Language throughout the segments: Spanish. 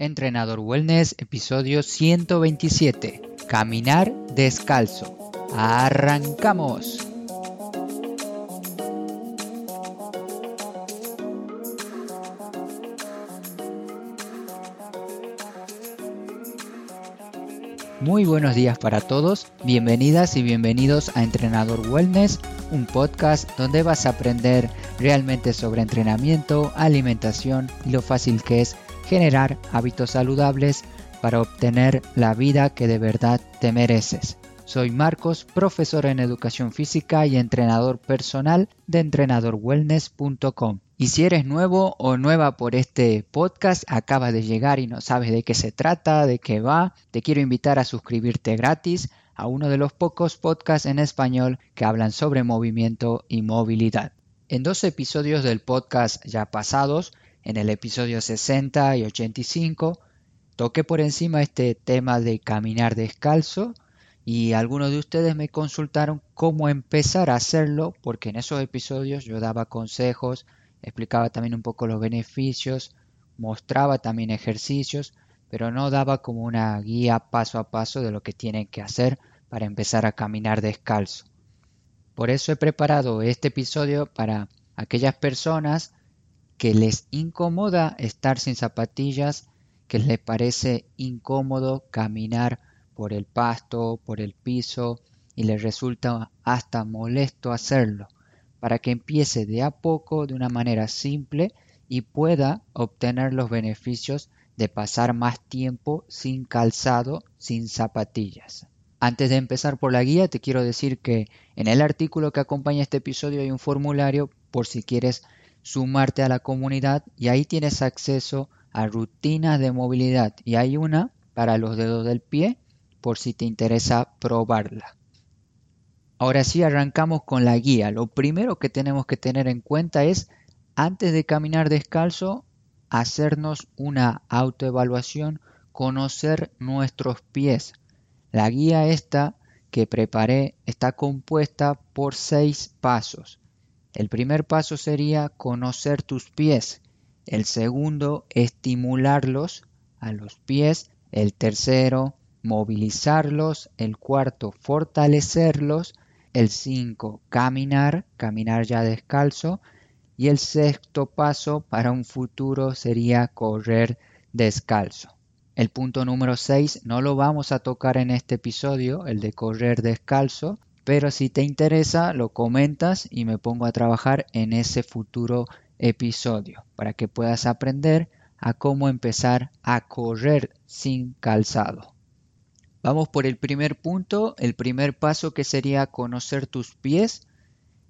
Entrenador Wellness, episodio 127. Caminar descalzo. ¡Arrancamos! Muy buenos días para todos, bienvenidas y bienvenidos a Entrenador Wellness, un podcast donde vas a aprender realmente sobre entrenamiento, alimentación y lo fácil que es generar hábitos saludables para obtener la vida que de verdad te mereces. Soy Marcos, profesor en educación física y entrenador personal de entrenadorwellness.com. Y si eres nuevo o nueva por este podcast, acaba de llegar y no sabes de qué se trata, de qué va, te quiero invitar a suscribirte gratis a uno de los pocos podcasts en español que hablan sobre movimiento y movilidad. En dos episodios del podcast ya pasados en el episodio 60 y 85 toqué por encima este tema de caminar descalzo y algunos de ustedes me consultaron cómo empezar a hacerlo porque en esos episodios yo daba consejos, explicaba también un poco los beneficios, mostraba también ejercicios, pero no daba como una guía paso a paso de lo que tienen que hacer para empezar a caminar descalzo. Por eso he preparado este episodio para aquellas personas que les incomoda estar sin zapatillas, que les parece incómodo caminar por el pasto, por el piso y les resulta hasta molesto hacerlo, para que empiece de a poco, de una manera simple y pueda obtener los beneficios de pasar más tiempo sin calzado, sin zapatillas. Antes de empezar por la guía, te quiero decir que en el artículo que acompaña este episodio hay un formulario por si quieres sumarte a la comunidad y ahí tienes acceso a rutinas de movilidad y hay una para los dedos del pie por si te interesa probarla. Ahora sí arrancamos con la guía. Lo primero que tenemos que tener en cuenta es antes de caminar descalzo hacernos una autoevaluación, conocer nuestros pies. La guía esta que preparé está compuesta por seis pasos. El primer paso sería conocer tus pies. El segundo, estimularlos a los pies. El tercero, movilizarlos. El cuarto, fortalecerlos. El cinco, caminar, caminar ya descalzo. Y el sexto paso para un futuro sería correr descalzo. El punto número 6 no lo vamos a tocar en este episodio, el de correr descalzo, pero si te interesa, lo comentas y me pongo a trabajar en ese futuro episodio para que puedas aprender a cómo empezar a correr sin calzado. Vamos por el primer punto, el primer paso que sería conocer tus pies.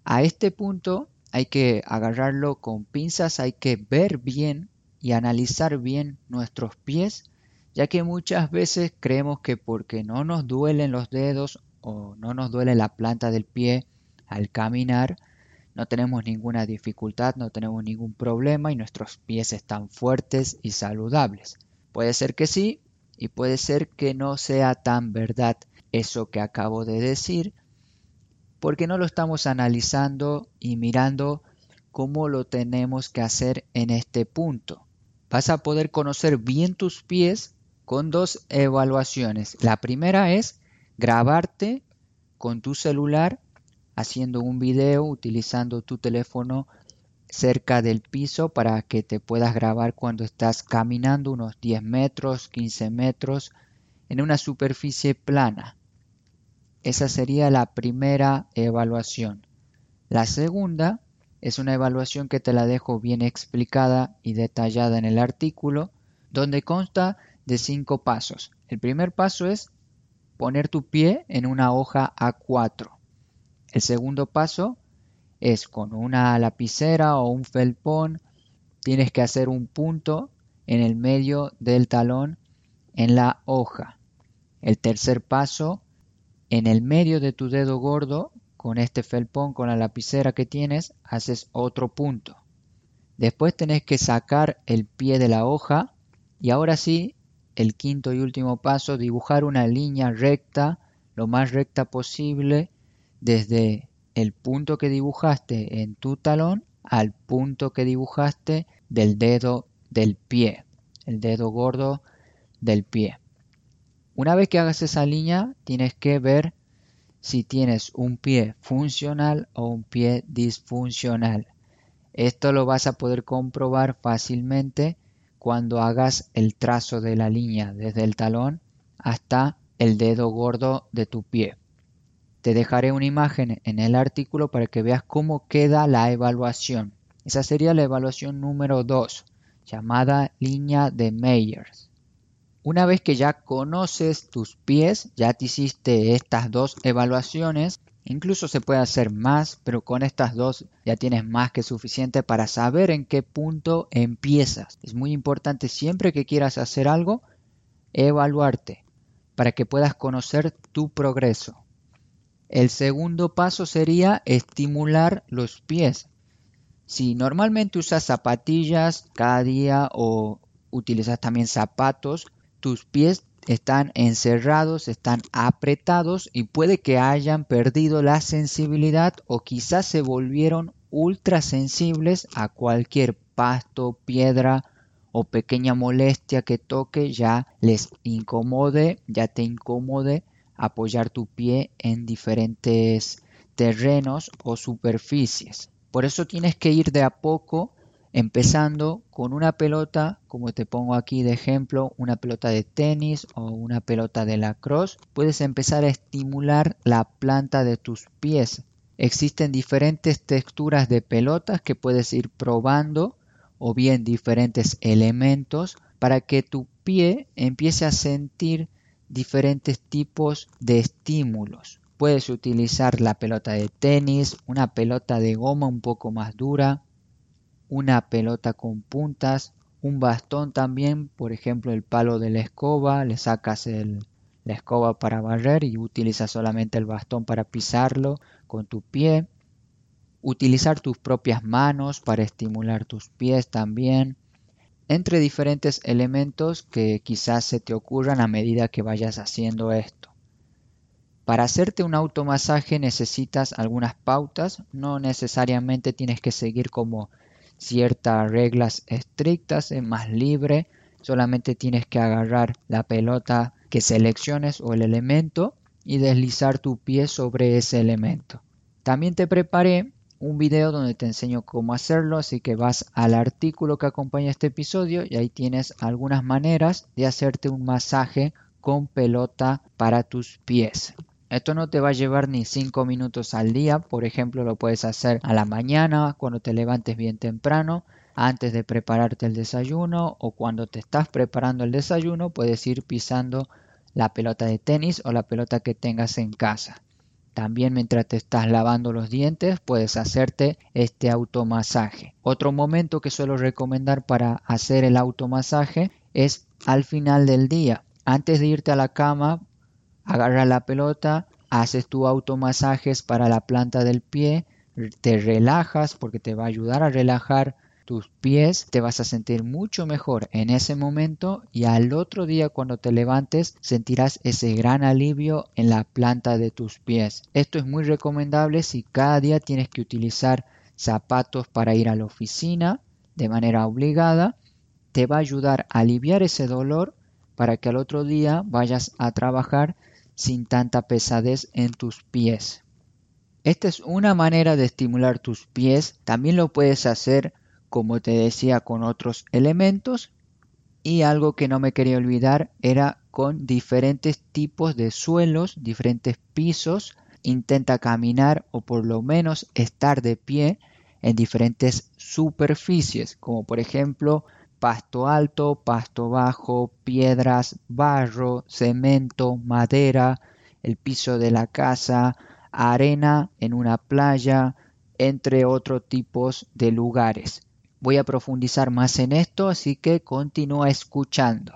A este punto hay que agarrarlo con pinzas, hay que ver bien y analizar bien nuestros pies, ya que muchas veces creemos que porque no nos duelen los dedos o no nos duele la planta del pie al caminar, no tenemos ninguna dificultad, no tenemos ningún problema y nuestros pies están fuertes y saludables. Puede ser que sí y puede ser que no sea tan verdad eso que acabo de decir, porque no lo estamos analizando y mirando cómo lo tenemos que hacer en este punto. Vas a poder conocer bien tus pies con dos evaluaciones. La primera es grabarte con tu celular haciendo un video utilizando tu teléfono cerca del piso para que te puedas grabar cuando estás caminando unos 10 metros, 15 metros en una superficie plana. Esa sería la primera evaluación. La segunda es una evaluación que te la dejo bien explicada y detallada en el artículo, donde consta de cinco pasos. El primer paso es poner tu pie en una hoja A4. El segundo paso es con una lapicera o un felpón, tienes que hacer un punto en el medio del talón en la hoja. El tercer paso, en el medio de tu dedo gordo, con este felpón, con la lapicera que tienes, haces otro punto. Después tenés que sacar el pie de la hoja y ahora sí el quinto y último paso, dibujar una línea recta, lo más recta posible, desde el punto que dibujaste en tu talón al punto que dibujaste del dedo del pie. el dedo gordo del pie. Una vez que hagas esa línea, tienes que ver si tienes un pie funcional o un pie disfuncional. Esto lo vas a poder comprobar fácilmente cuando hagas el trazo de la línea desde el talón hasta el dedo gordo de tu pie. Te dejaré una imagen en el artículo para que veas cómo queda la evaluación. Esa sería la evaluación número 2, llamada línea de Meyers. Una vez que ya conoces tus pies, ya te hiciste estas dos evaluaciones, incluso se puede hacer más, pero con estas dos ya tienes más que suficiente para saber en qué punto empiezas. Es muy importante siempre que quieras hacer algo, evaluarte para que puedas conocer tu progreso. El segundo paso sería estimular los pies. Si normalmente usas zapatillas cada día o utilizas también zapatos, tus pies están encerrados, están apretados y puede que hayan perdido la sensibilidad o quizás se volvieron ultra sensibles a cualquier pasto, piedra o pequeña molestia que toque ya les incomode, ya te incomode apoyar tu pie en diferentes terrenos o superficies. Por eso tienes que ir de a poco empezando con una pelota, como te pongo aquí de ejemplo, una pelota de tenis o una pelota de lacrosse, puedes empezar a estimular la planta de tus pies. Existen diferentes texturas de pelotas que puedes ir probando o bien diferentes elementos para que tu pie empiece a sentir diferentes tipos de estímulos. Puedes utilizar la pelota de tenis, una pelota de goma un poco más dura, una pelota con puntas, un bastón también, por ejemplo el palo de la escoba, le sacas la escoba para barrer y utilizas solamente el bastón para pisarlo con tu pie. Utilizar tus propias manos para estimular tus pies también. Entre diferentes elementos que quizás se te ocurran a medida que vayas haciendo esto. Para hacerte un automasaje necesitas algunas pautas, no necesariamente tienes que seguir como ciertas reglas estrictas, es más libre, solamente tienes que agarrar la pelota que selecciones o el elemento y deslizar tu pie sobre ese elemento. También te preparé un video donde te enseño cómo hacerlo, así que vas al artículo que acompaña este episodio y ahí tienes algunas maneras de hacerte un masaje con pelota para tus pies. Esto no te va a llevar ni 5 minutos al día, por ejemplo lo puedes hacer a la mañana cuando te levantes bien temprano, antes de prepararte el desayuno o cuando te estás preparando el desayuno puedes ir pisando la pelota de tenis o la pelota que tengas en casa. También mientras te estás lavando los dientes puedes hacerte este automasaje. Otro momento que suelo recomendar para hacer el automasaje es al final del día. Antes de irte a la cama agarra la pelota, haces tu automasajes para la planta del pie, te relajas porque te va a ayudar a relajar tus pies, te vas a sentir mucho mejor en ese momento y al otro día cuando te levantes sentirás ese gran alivio en la planta de tus pies. Esto es muy recomendable si cada día tienes que utilizar zapatos para ir a la oficina de manera obligada, te va a ayudar a aliviar ese dolor para que al otro día vayas a trabajar sin tanta pesadez en tus pies. Esta es una manera de estimular tus pies. También lo puedes hacer, como te decía, con otros elementos. Y algo que no me quería olvidar era con diferentes tipos de suelos, diferentes pisos. Intenta caminar o por lo menos estar de pie en diferentes superficies, como por ejemplo pasto alto, pasto bajo, piedras, barro, cemento, madera, el piso de la casa, arena en una playa, entre otros tipos de lugares. Voy a profundizar más en esto, así que continúa escuchando.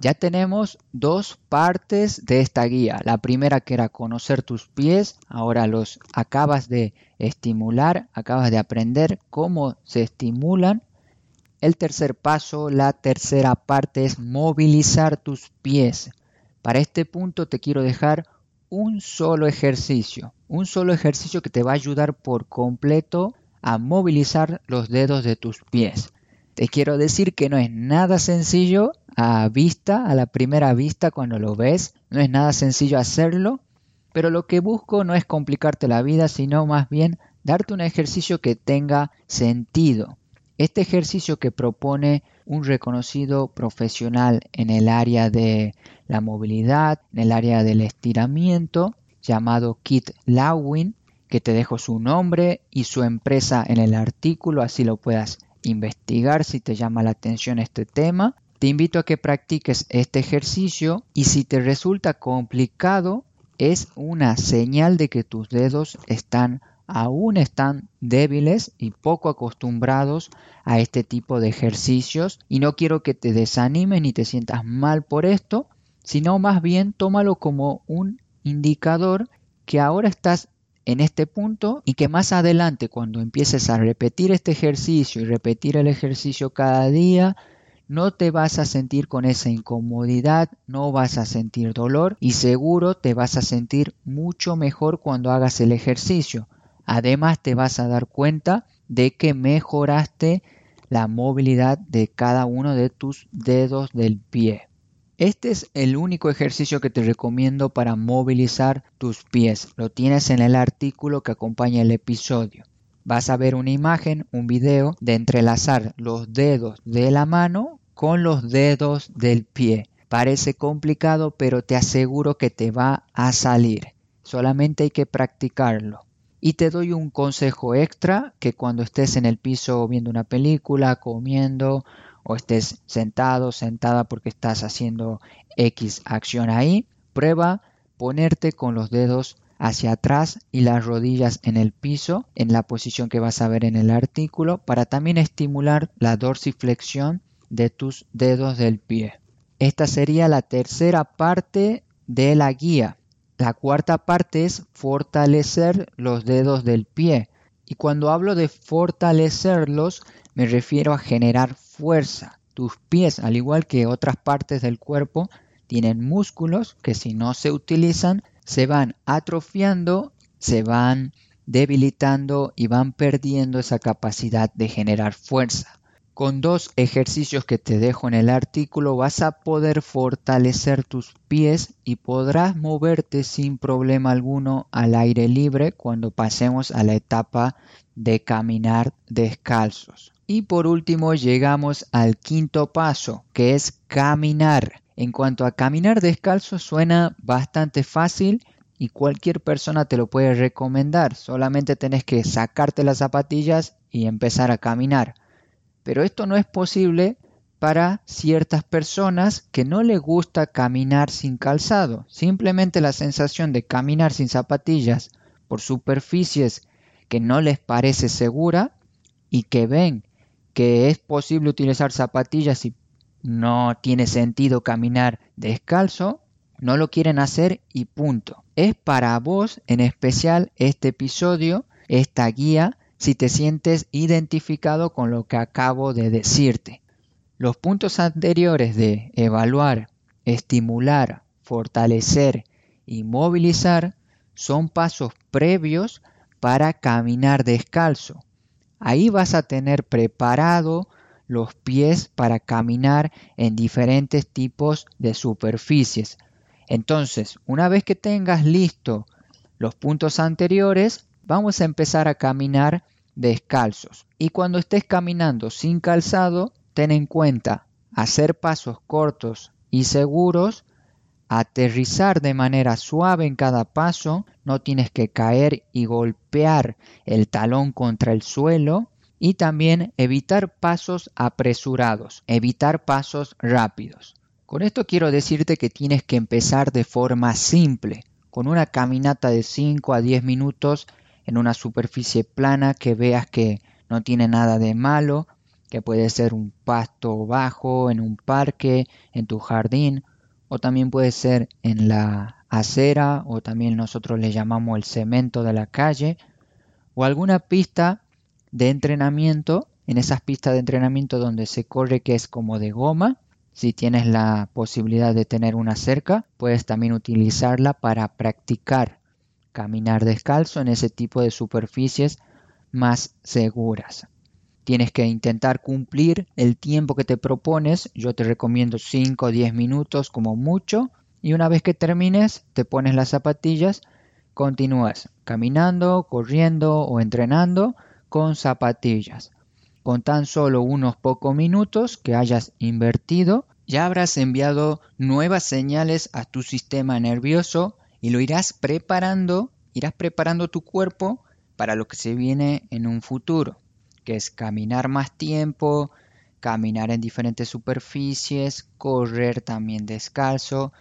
Ya tenemos dos partes de esta guía. La primera que era conocer tus pies, ahora los acabas de estimular, acabas de aprender cómo se estimulan el tercer paso, la tercera parte es movilizar tus pies. Para este punto te quiero dejar un solo ejercicio, un solo ejercicio que te va a ayudar por completo a movilizar los dedos de tus pies. Te quiero decir que no es nada sencillo, a vista, a la primera vista cuando lo ves. No es nada sencillo hacerlo, pero lo que busco no es complicarte la vida, sino más bien darte un ejercicio que tenga sentido. Este ejercicio que propone un reconocido profesional en el área de la movilidad, en el área del estiramiento, llamado Kit Lawin, que te dejo su nombre y su empresa en el artículo, así lo puedas investigar si te llama la atención este tema. Te invito a que practiques este ejercicio y si te resulta complicado es una señal de que tus dedos están aún están débiles y poco acostumbrados a este tipo de ejercicios y no quiero que te desanimes ni te sientas mal por esto, sino más bien tómalo como un indicador que ahora estás en este punto y que más adelante cuando empieces a repetir este ejercicio y repetir el ejercicio cada día, no te vas a sentir con esa incomodidad, no vas a sentir dolor y seguro te vas a sentir mucho mejor cuando hagas el ejercicio. Además te vas a dar cuenta de que mejoraste la movilidad de cada uno de tus dedos del pie. Este es el único ejercicio que te recomiendo para movilizar tus pies. Lo tienes en el artículo que acompaña el episodio. Vas a ver una imagen, un video de entrelazar los dedos de la mano con los dedos del pie. Parece complicado, pero te aseguro que te va a salir. Solamente hay que practicarlo. Y te doy un consejo extra que cuando estés en el piso viendo una película, comiendo o estés sentado, sentada porque estás haciendo X acción ahí, prueba ponerte con los dedos hacia atrás y las rodillas en el piso en la posición que vas a ver en el artículo para también estimular la dorsiflexión de tus dedos del pie. Esta sería la tercera parte de la guía. La cuarta parte es fortalecer los dedos del pie. Y cuando hablo de fortalecerlos, me refiero a generar fuerza. Tus pies, al igual que otras partes del cuerpo, tienen músculos que si no se utilizan se van atrofiando, se van debilitando y van perdiendo esa capacidad de generar fuerza. Con dos ejercicios que te dejo en el artículo vas a poder fortalecer tus pies y podrás moverte sin problema alguno al aire libre cuando pasemos a la etapa de caminar descalzos. Y por último llegamos al quinto paso, que es caminar. En cuanto a caminar descalzo suena bastante fácil y cualquier persona te lo puede recomendar. Solamente tenés que sacarte las zapatillas y empezar a caminar. Pero esto no es posible para ciertas personas que no les gusta caminar sin calzado. Simplemente la sensación de caminar sin zapatillas por superficies que no les parece segura y que ven que es posible utilizar zapatillas y no tiene sentido caminar descalzo, no lo quieren hacer y punto. Es para vos en especial este episodio, esta guía, si te sientes identificado con lo que acabo de decirte. Los puntos anteriores de evaluar, estimular, fortalecer y movilizar son pasos previos para caminar descalzo. Ahí vas a tener preparado los pies para caminar en diferentes tipos de superficies. Entonces, una vez que tengas listo los puntos anteriores, vamos a empezar a caminar descalzos. Y cuando estés caminando sin calzado, ten en cuenta hacer pasos cortos y seguros aterrizar de manera suave en cada paso, no tienes que caer y golpear el talón contra el suelo y también evitar pasos apresurados, evitar pasos rápidos. Con esto quiero decirte que tienes que empezar de forma simple, con una caminata de 5 a 10 minutos en una superficie plana que veas que no tiene nada de malo, que puede ser un pasto bajo, en un parque, en tu jardín o también puede ser en la acera o también nosotros le llamamos el cemento de la calle o alguna pista de entrenamiento, en esas pistas de entrenamiento donde se corre que es como de goma, si tienes la posibilidad de tener una cerca, puedes también utilizarla para practicar caminar descalzo en ese tipo de superficies más seguras. Tienes que intentar cumplir el tiempo que te propones. Yo te recomiendo 5 o 10 minutos como mucho. Y una vez que termines, te pones las zapatillas, continúas caminando, corriendo o entrenando con zapatillas. Con tan solo unos pocos minutos que hayas invertido, ya habrás enviado nuevas señales a tu sistema nervioso y lo irás preparando, irás preparando tu cuerpo para lo que se viene en un futuro que es caminar más tiempo, caminar en diferentes superficies, correr también descalzo.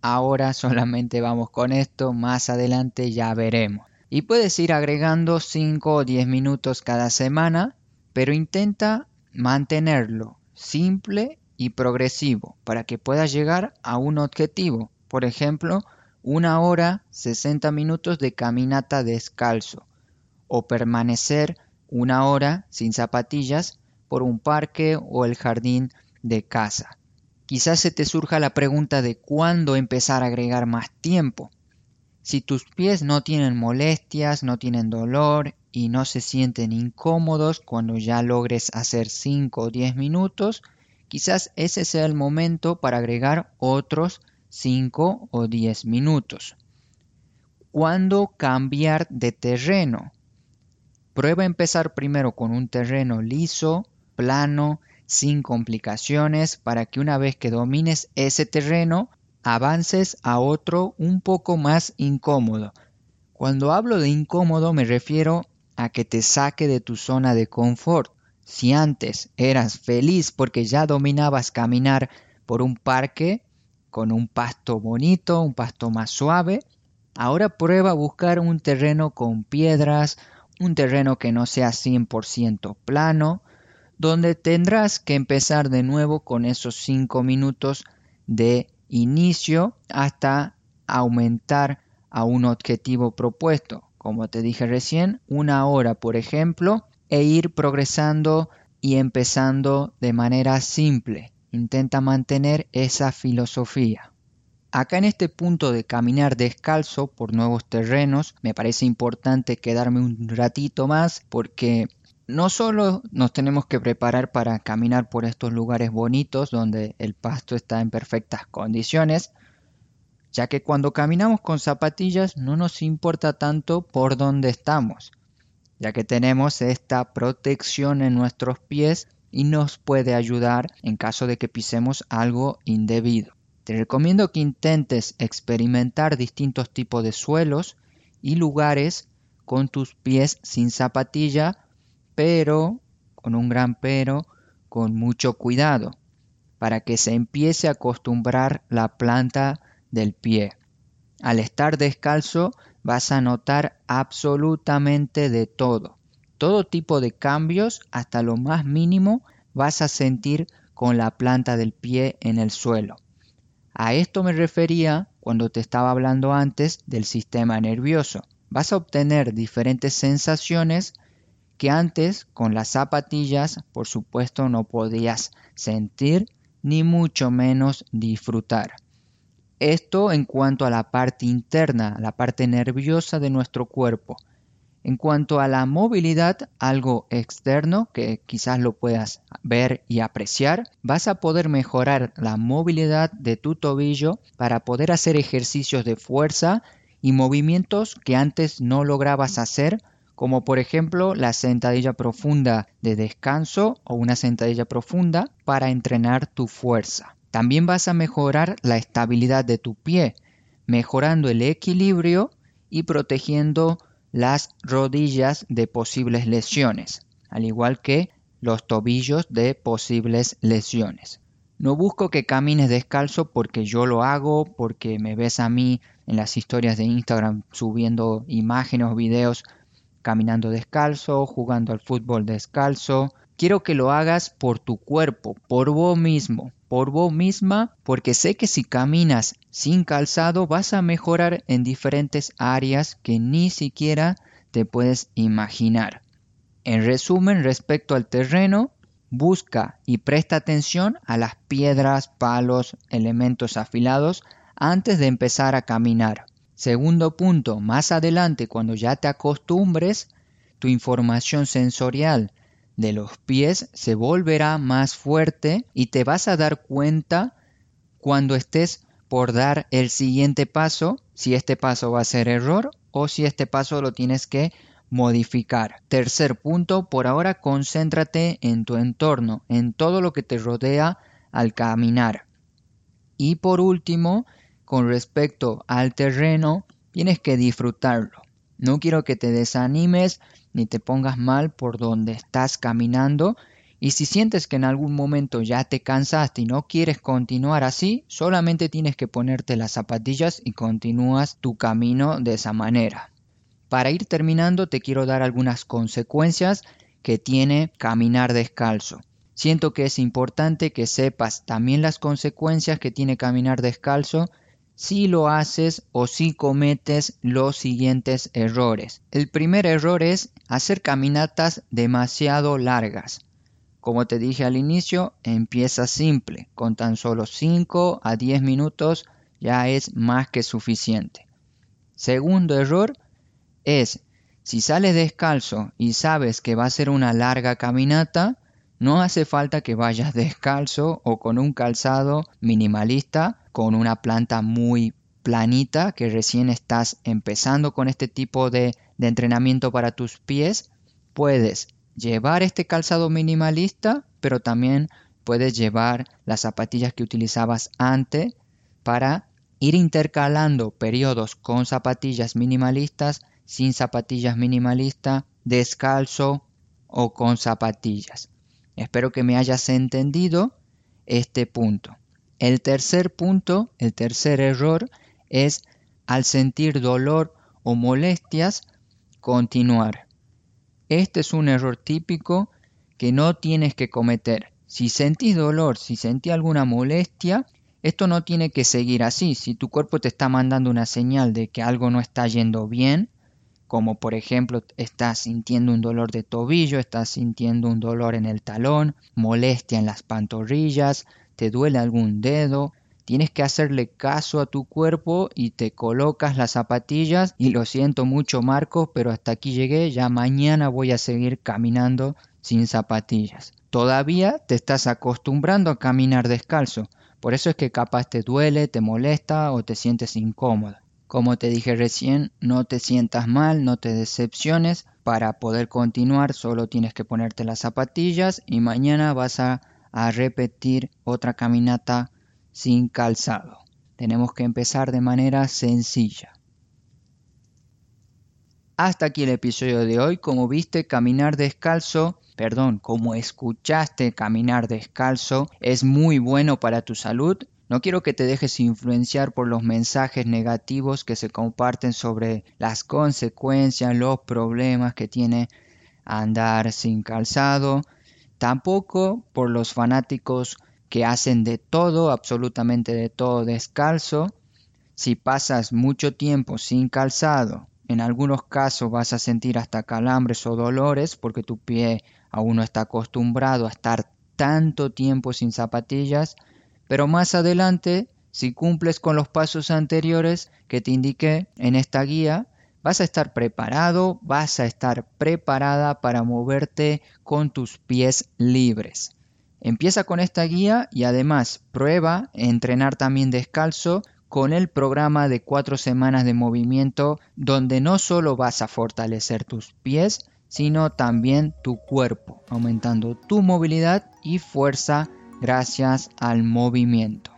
Ahora solamente vamos con esto, más adelante ya veremos. Y puedes ir agregando 5 o 10 minutos cada semana, pero intenta mantenerlo simple y progresivo para que puedas llegar a un objetivo. Por ejemplo, una hora 60 minutos de caminata descalzo o permanecer una hora sin zapatillas por un parque o el jardín de casa. Quizás se te surja la pregunta de cuándo empezar a agregar más tiempo. Si tus pies no tienen molestias, no tienen dolor y no se sienten incómodos cuando ya logres hacer 5 o 10 minutos, quizás ese sea el momento para agregar otros 5 o 10 minutos. ¿Cuándo cambiar de terreno? Prueba a empezar primero con un terreno liso, plano, sin complicaciones, para que una vez que domines ese terreno, avances a otro un poco más incómodo. Cuando hablo de incómodo me refiero a que te saque de tu zona de confort. Si antes eras feliz porque ya dominabas caminar por un parque con un pasto bonito, un pasto más suave, ahora prueba a buscar un terreno con piedras, un terreno que no sea 100% plano, donde tendrás que empezar de nuevo con esos 5 minutos de inicio hasta aumentar a un objetivo propuesto, como te dije recién, una hora por ejemplo, e ir progresando y empezando de manera simple. Intenta mantener esa filosofía. Acá en este punto de caminar descalzo por nuevos terrenos, me parece importante quedarme un ratito más porque no solo nos tenemos que preparar para caminar por estos lugares bonitos donde el pasto está en perfectas condiciones, ya que cuando caminamos con zapatillas no nos importa tanto por dónde estamos, ya que tenemos esta protección en nuestros pies y nos puede ayudar en caso de que pisemos algo indebido. Te recomiendo que intentes experimentar distintos tipos de suelos y lugares con tus pies sin zapatilla, pero, con un gran pero, con mucho cuidado, para que se empiece a acostumbrar la planta del pie. Al estar descalzo vas a notar absolutamente de todo. Todo tipo de cambios, hasta lo más mínimo, vas a sentir con la planta del pie en el suelo. A esto me refería cuando te estaba hablando antes del sistema nervioso. Vas a obtener diferentes sensaciones que antes con las zapatillas por supuesto no podías sentir ni mucho menos disfrutar. Esto en cuanto a la parte interna, la parte nerviosa de nuestro cuerpo. En cuanto a la movilidad, algo externo que quizás lo puedas ver y apreciar, vas a poder mejorar la movilidad de tu tobillo para poder hacer ejercicios de fuerza y movimientos que antes no lograbas hacer, como por ejemplo la sentadilla profunda de descanso o una sentadilla profunda para entrenar tu fuerza. También vas a mejorar la estabilidad de tu pie, mejorando el equilibrio y protegiendo las rodillas de posibles lesiones, al igual que los tobillos de posibles lesiones. No busco que camines descalzo porque yo lo hago, porque me ves a mí en las historias de Instagram subiendo imágenes o videos caminando descalzo, jugando al fútbol descalzo. Quiero que lo hagas por tu cuerpo, por vos mismo, por vos misma, porque sé que si caminas sin calzado vas a mejorar en diferentes áreas que ni siquiera te puedes imaginar. En resumen, respecto al terreno, busca y presta atención a las piedras, palos, elementos afilados antes de empezar a caminar. Segundo punto, más adelante cuando ya te acostumbres, tu información sensorial de los pies se volverá más fuerte y te vas a dar cuenta cuando estés por dar el siguiente paso, si este paso va a ser error o si este paso lo tienes que modificar. Tercer punto, por ahora concéntrate en tu entorno, en todo lo que te rodea al caminar. Y por último, con respecto al terreno, tienes que disfrutarlo. No quiero que te desanimes ni te pongas mal por donde estás caminando. Y si sientes que en algún momento ya te cansaste y no quieres continuar así, solamente tienes que ponerte las zapatillas y continúas tu camino de esa manera. Para ir terminando te quiero dar algunas consecuencias que tiene caminar descalzo. Siento que es importante que sepas también las consecuencias que tiene caminar descalzo si lo haces o si cometes los siguientes errores. El primer error es hacer caminatas demasiado largas. Como te dije al inicio, empieza simple, con tan solo 5 a 10 minutos ya es más que suficiente. Segundo error es, si sales descalzo y sabes que va a ser una larga caminata, no hace falta que vayas descalzo o con un calzado minimalista con una planta muy planita que recién estás empezando con este tipo de, entrenamiento para tus pies, puedes llevar este calzado minimalista, pero también puedes llevar las zapatillas que utilizabas antes para ir intercalando periodos con zapatillas minimalistas, sin zapatillas minimalistas, descalzo o con zapatillas. Espero que me hayas entendido este punto. El tercer punto, el tercer error es al sentir dolor o molestias, continuar. Este es un error típico que no tienes que cometer. Si sentís dolor, si sentís alguna molestia, esto no tiene que seguir así. Si tu cuerpo te está mandando una señal de que algo no está yendo bien, como por ejemplo estás sintiendo un dolor de tobillo, estás sintiendo un dolor en el talón, molestia en las pantorrillas, te duele algún dedo, tienes que hacerle caso a tu cuerpo y te colocas las zapatillas y lo siento mucho Marcos, pero hasta aquí llegué, ya mañana voy a seguir caminando sin zapatillas. Todavía te estás acostumbrando a caminar descalzo, por eso es que capaz te duele, te molesta o te sientes incómodo. Como te dije recién, no te sientas mal, no te decepciones, para poder continuar solo tienes que ponerte las zapatillas y mañana vas a a repetir otra caminata sin calzado. Tenemos que empezar de manera sencilla. Hasta aquí el episodio de hoy. Como viste, caminar descalzo, perdón, como escuchaste caminar descalzo, es muy bueno para tu salud. No quiero que te dejes influenciar por los mensajes negativos que se comparten sobre las consecuencias, los problemas que tiene andar sin calzado tampoco por los fanáticos que hacen de todo, absolutamente de todo descalzo. Si pasas mucho tiempo sin calzado, en algunos casos vas a sentir hasta calambres o dolores porque tu pie aún no está acostumbrado a estar tanto tiempo sin zapatillas, pero más adelante, si cumples con los pasos anteriores que te indiqué en esta guía, Vas a estar preparado, vas a estar preparada para moverte con tus pies libres. Empieza con esta guía y además prueba entrenar también descalzo con el programa de cuatro semanas de movimiento donde no solo vas a fortalecer tus pies, sino también tu cuerpo, aumentando tu movilidad y fuerza gracias al movimiento.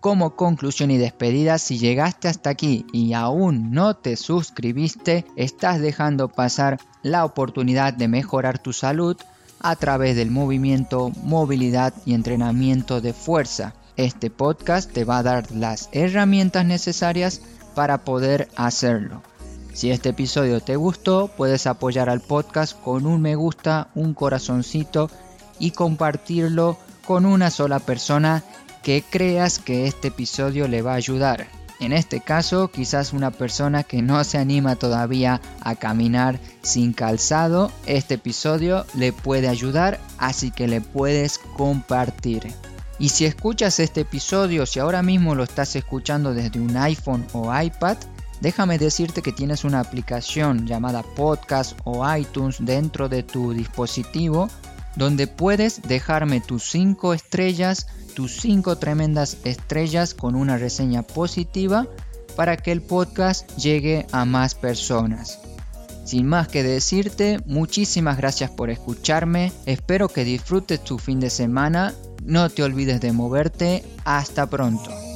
Como conclusión y despedida, si llegaste hasta aquí y aún no te suscribiste, estás dejando pasar la oportunidad de mejorar tu salud a través del movimiento, movilidad y entrenamiento de fuerza. Este podcast te va a dar las herramientas necesarias para poder hacerlo. Si este episodio te gustó, puedes apoyar al podcast con un me gusta, un corazoncito y compartirlo con una sola persona que creas que este episodio le va a ayudar. En este caso, quizás una persona que no se anima todavía a caminar sin calzado, este episodio le puede ayudar, así que le puedes compartir. Y si escuchas este episodio, si ahora mismo lo estás escuchando desde un iPhone o iPad, déjame decirte que tienes una aplicación llamada Podcast o iTunes dentro de tu dispositivo donde puedes dejarme tus 5 estrellas, tus 5 tremendas estrellas con una reseña positiva para que el podcast llegue a más personas. Sin más que decirte, muchísimas gracias por escucharme, espero que disfrutes tu fin de semana, no te olvides de moverte, hasta pronto.